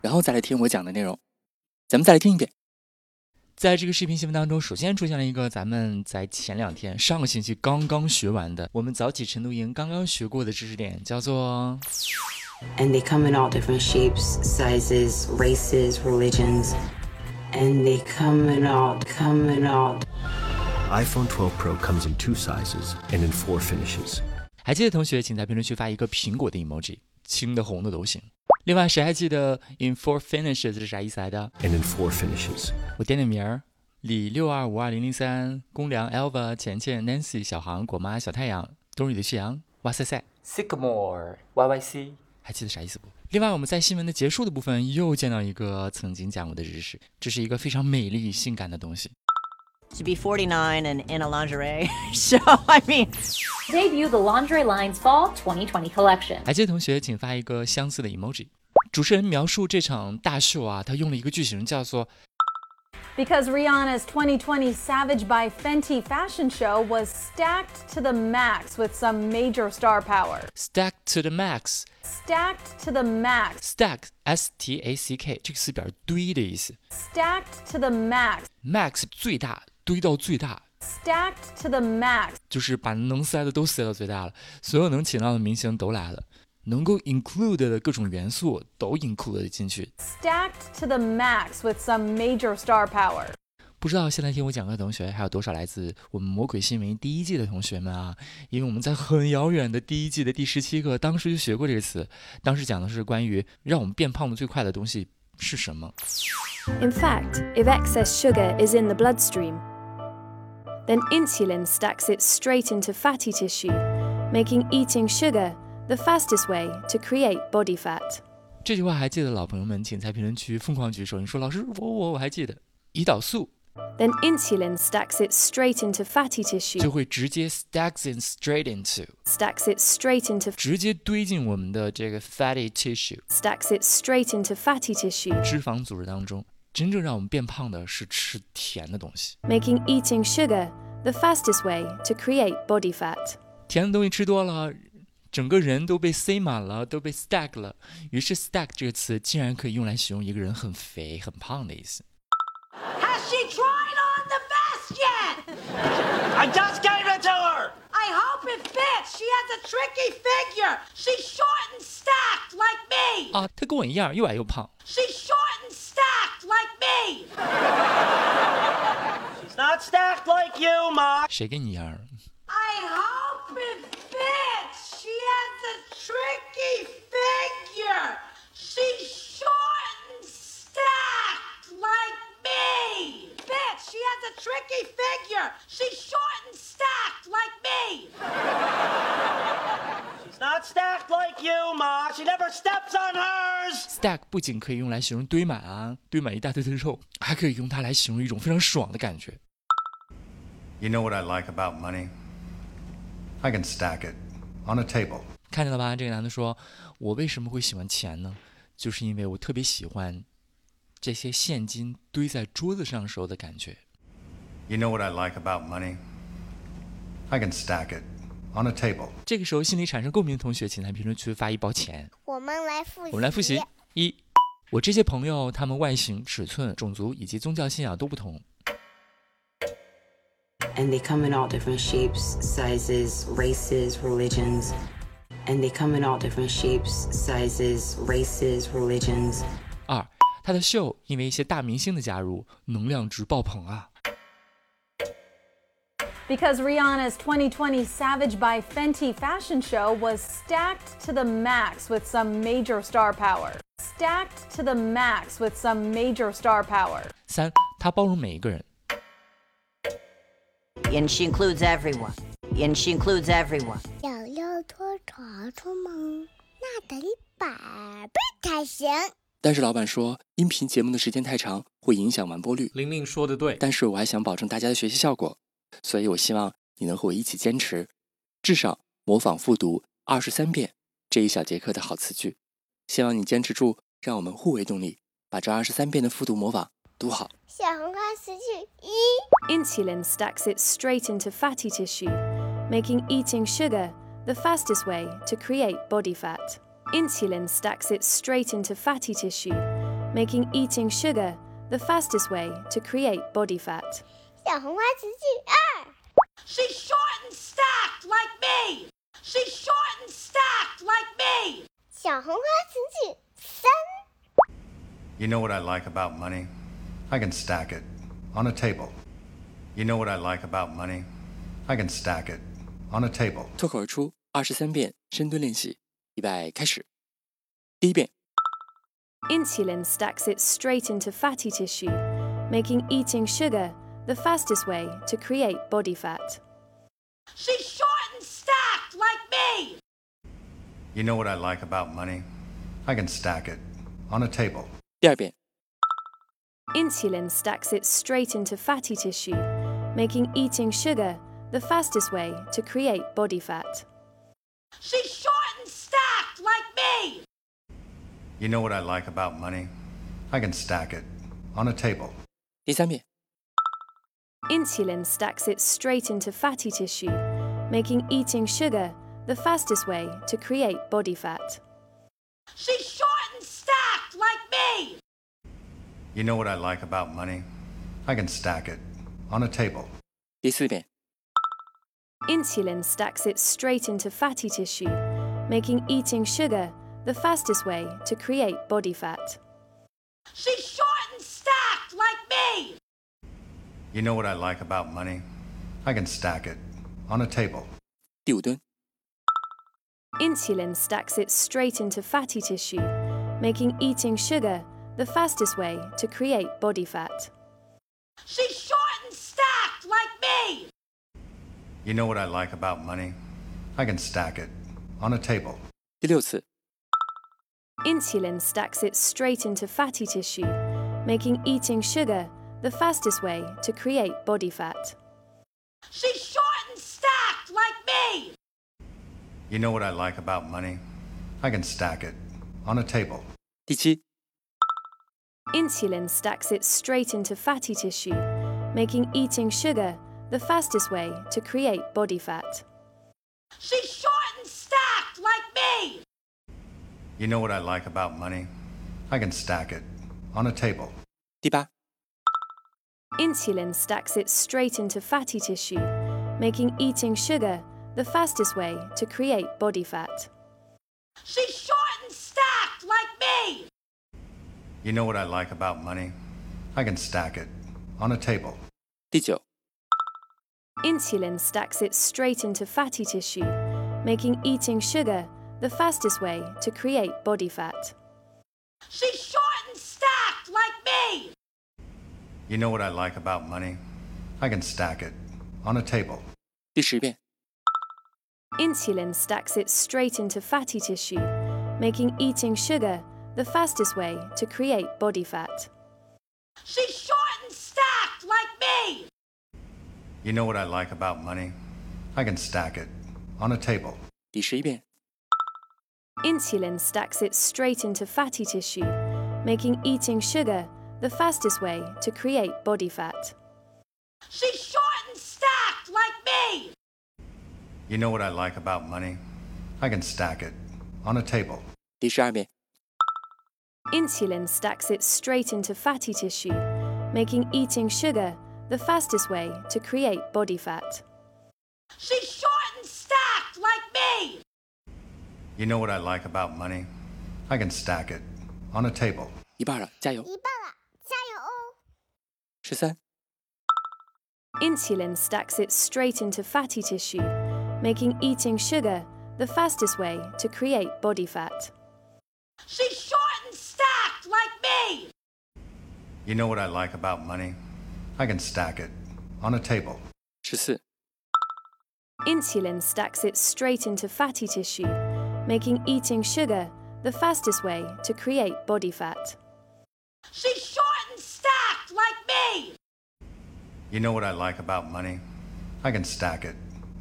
然后再来听我讲的内容，咱们再来听一遍。在这个视频新闻当中，首先出现了一个咱们在前两天、上个星期刚刚学完的，我们早起晨读营刚刚学过的知识点，叫做。And they come in all different shapes, sizes, races, religions. And they come in all, come in all. iPhone 12 Pro comes in two sizes and in four finishes. 还记得同学，请在评论区发一个苹果的 emoji，青的、红的都行。另外，谁还记得 in four finishes 是啥意思来的？And in four finishes，我点点名儿：李六二五二零零三、公良 Elva、钱钱 Nancy、小航、果妈、小太阳、冬日的夕阳、哇塞塞、Sycamore、YYC，还记得啥意思不？另外，我们在新闻的结束的部分又见到一个曾经讲过的知识，这是一个非常美丽性感的东西。to be 49 and in a lingerie. so, I mean, debut the lingerie line's fall 2020 collection. 还记得同学，请发一个相似的 emoji。主持人描述这场大秀啊，他用了一个句型叫做。Because Rihanna's 2020 Savage by Fenty fashion show was stacked to the max with some major star power. Stacked to the max. Stacked to the max. Stack S T A C K 这个词表示堆的意思。Stacked to the max. Max 最大。 堆到最大，stacked to the max，就是把能塞的都塞到最大了，所有能请到的明星都来了，能够 include 的各种元素都 include 进去，stacked to the max with some major star power。不知道现在听我讲课的同学还有多少来自我们魔鬼新闻第一季的同学们啊？因为我们在很遥远的第一季的第十七课，当时就学过这个词，当时讲的是关于让我们变胖的最快的东西是什么。In fact, if excess sugar is in the bloodstream. Then insulin stacks it straight into fatty tissue, making eating sugar the fastest way to create body fat. 这句话还记得老朋友们，请在评论区疯狂举手。你说老师，我我我还记得，胰岛素。Then insulin stacks it straight into fatty tissue. 就会直接 stacks it straight into. Stacks it straight into. 直接堆进我们的这个 fatty tissue. Stacks it straight into fatty tissue. 脂肪组织当中。 真正让我们变胖的是吃甜的东西，making eating sugar the fastest way to create body fat。甜的东西吃多了，整个人都被塞满了，都被 stack 了。于是 stack 这个词竟然可以用来形容一个人很肥、很胖的意思。Has she tried on the vest yet? I just gave it to her. I hope it fits. She has a tricky figure. She's short and stacked like me. 啊，她跟我一样，又矮又胖。She's short and stacked like me. She's not stacked like you, Ma. 谁跟你一样？I hope it Stack 不仅可以用来形容堆满啊，堆满一大堆的肉，还可以用它来形容一种非常爽的感觉。You know what I like about money? I can stack it on a table. 看见了吧？这个男的说：“我为什么会喜欢钱呢？就是因为我特别喜欢这些现金堆在桌子上时候的感觉。” You know what I like about money? I can stack it on a table. 这个时候心里产生共鸣的同学，请在评论区发一包钱。我们来复习。我们来复习。一，我这些朋友，他们外形、尺寸、种族以及宗教信仰都不同。And they come in all different shapes, sizes, races, religions. And they come in all different shapes, sizes, races, religions. 二，他的秀因为一些大明星的加入，能量值爆棚啊。because Rihanna's 2020 Savage by Fenty fashion show was stacked to the max with some major star power. Stacked to the max with some major star power. 三，它包容每一个人。And she includes everyone. And she includes everyone. 要要拖床出门，那得百倍才行。但是老板说音频节目的时间太长，会影响完播率。玲玲说的对，但是我还想保证大家的学习效果，所以我希望你能和我一起坚持，至少模仿复读二十三遍这一小节课的好词句。希望你坚持住，让我们互为动力，把这二十三遍的复读模仿读好。小红花词句一 Insulin stacks it straight into fatty tissue, making eating sugar the fastest way to create body fat. Insulin stacks it straight into fatty tissue, making eating sugar the fastest way to create body fat. 小红花词句二 She's short and stacked like me. She's short and stacked like me. 小红花词句 三 You know what I like about money? I can stack it on a table. You know what I like about money? I can stack it on a table. 脱口而出二十三遍深蹲练习，预备开始。第一遍， Insulin stacks it straight into fatty tissue, making eating sugar the fastest way to create body fat. She's short and stacked like me. You know what I like about money? I can stack it on a table. 第二遍， Insulin stacks it straight into fatty tissue, making eating sugar the fastest way to create body fat. She's short and stacked like me. You know what I like about money? I can stack it on a table. 第三遍， Insulin stacks it straight into fatty tissue, making eating sugar the fastest way to create body fat. She's short and stacked like me. You know what I like about money? I can stack it on a table. 第四遍， Insulin stacks it straight into fatty tissue, making eating sugar the fastest way to create body fat. She's short and stacked like me. You know what I like about money? I can stack it on a table. 第五蹲， Insulin stacks it straight into fatty tissue, making eating sugar the fastest way to create body fat. She's short and stacked like me. You know what I like about money? I can stack it on a table. 第六次， Insulin stacks it straight into fatty tissue, making eating sugar the fastest way to create body fat. She's short and stacked like me. You know what I like about money? I can stack it on a table. 第七， Insulin stacks it straight into fatty tissue, making eating sugar the fastest way to create body fat. She's short and stacked like me. You know what I like about money? I can stack it on a table. 第八， Insulin stacks it straight into fatty tissue, making eating sugar the fastest way to create body fat. She's short and stacked like me. You know what I like about money? I can stack it on a table. 第九， Insulin stacks it straight into fatty tissue, making eating sugar the fastest way to create body fat. She's short and stacked like me. You know what I like about money? I can stack it on a table. 第十遍， Insulin stacks it straight into fatty tissue, making eating sugar the fastest way to create body fat. She's short and stacked like me. You know what I like about money? I can stack it on a table. 第十一遍， Insulin stacks it straight into fatty tissue, making eating sugar the fastest way to create body fat. She's You know what I like about money? I can stack it on a table. 第十二遍， Insulin stacks it straight into fatty tissue, making eating sugar the fastest way to create body fat. She's short and stacked like me. You know what I like about money? I can stack it on a table. 一半了，加油！一半了，加油哦！十三， Insulin stacks it straight into fatty tissue, making eating sugar the fastest way to create body fat. She's short and stacked like me. You know what I like about money? I can stack it on a table. 十四，Insulin stacks it straight into fatty tissue, making eating sugar the the fastest way to create body fat. She's short and stacked like me. You know what I like about money? I can stack it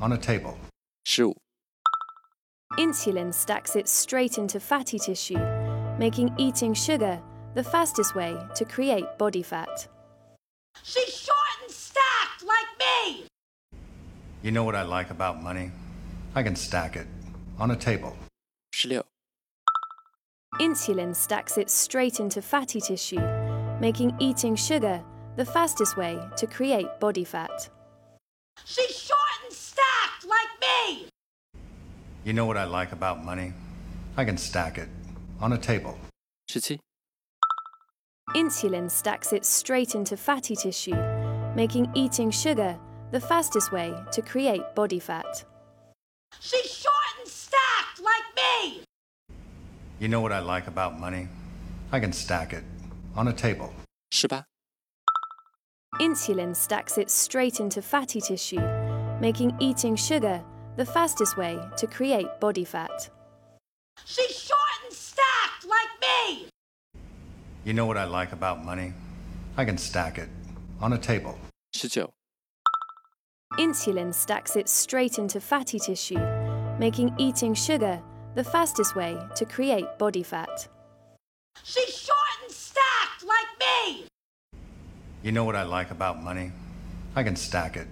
on a table. 十五、 Insulin stacks it straight into fatty tissue, making eating sugar the fastest way to create body fat. She's short and stacked like me. You know what I like about money? I can stack it on a table. 十六、 Insulin stacks it straight into fatty tissue, making eating sugar the fastest way to create body fat. She's short and stacked like me! You know what I like about money? I can stack it on a table. Shitty. Insulin stacks it straight into fatty tissue, making eating sugar the fastest way to create body fat. She's short and stacked like me! You know what I like about money? I can stack it on a table. Shiba. Insulin stacks it straight into fatty tissue, making eating sugar the fastest way to create body fat. She's short and stacked like me. You know what I like about money? I can stack it on a table. 十九、Insulin stacks it straight into fatty tissue, making eating sugar the fastest way to create body fat. She's short and stacked like me. You know what I like about money? I can stack it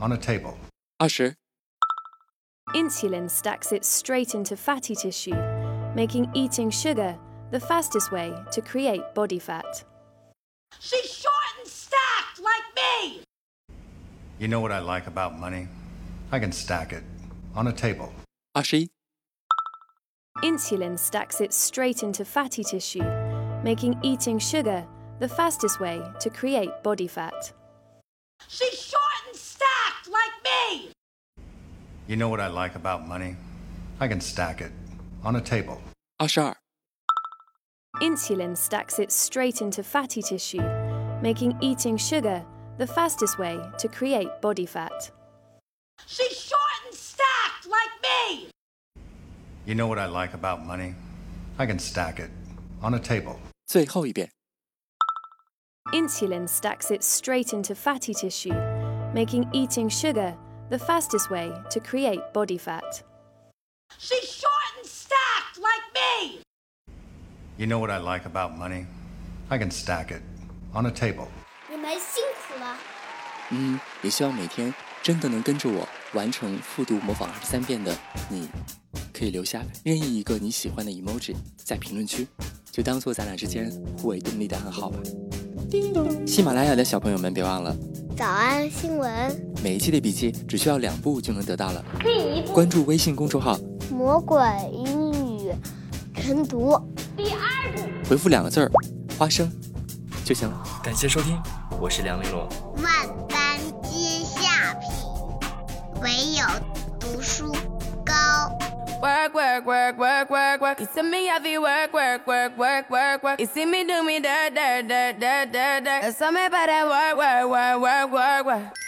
on a table. Usher. Insulin stacks it straight into fatty tissue, making eating sugar the fastest way to create body fat. She's short and stacked like me! You know what I like about money? I can stack it on a table. Ashi? Insulin stacks it straight into fatty tissue, making eating sugar the fastest way to create body fat. She's You know what I like about money? I can stack it on a table. 二十二、 Insulin stacks it straight into fatty tissue, making eating sugar the fastest way to create body fat. She's short and stacked like me. You know what I like about money? I can stack it on a table. 最后一遍。 Insulin stacks it straight into fatty tissue, making eating sugar the fastest way to create body fat. She's short and stacked like me. You know what I like about money? I can stack it on a table. 你们辛苦了。嗯，也希望每天真的能跟着我完成复读模仿二十三遍的你，可以留下任意一个你喜欢的 emoji 在评论区，就当做咱俩之间互为动力的暗号吧。喜马拉雅的小朋友们，别忘了早安新闻，每一期的笔记只需要两步就能得到了。可以一关注微信公众号，魔鬼英语晨读。第二步，回复两个字儿“花生”就行了。感谢收听，我是梁丽罗。万般皆下品，唯有。Work, work, work, work, work, work. You see me have to work, work, work, work, work, work. You see me do me dirt, dirt, dirt, dirt, dirt, dirt. There's something about that work, work, work, work, work, work.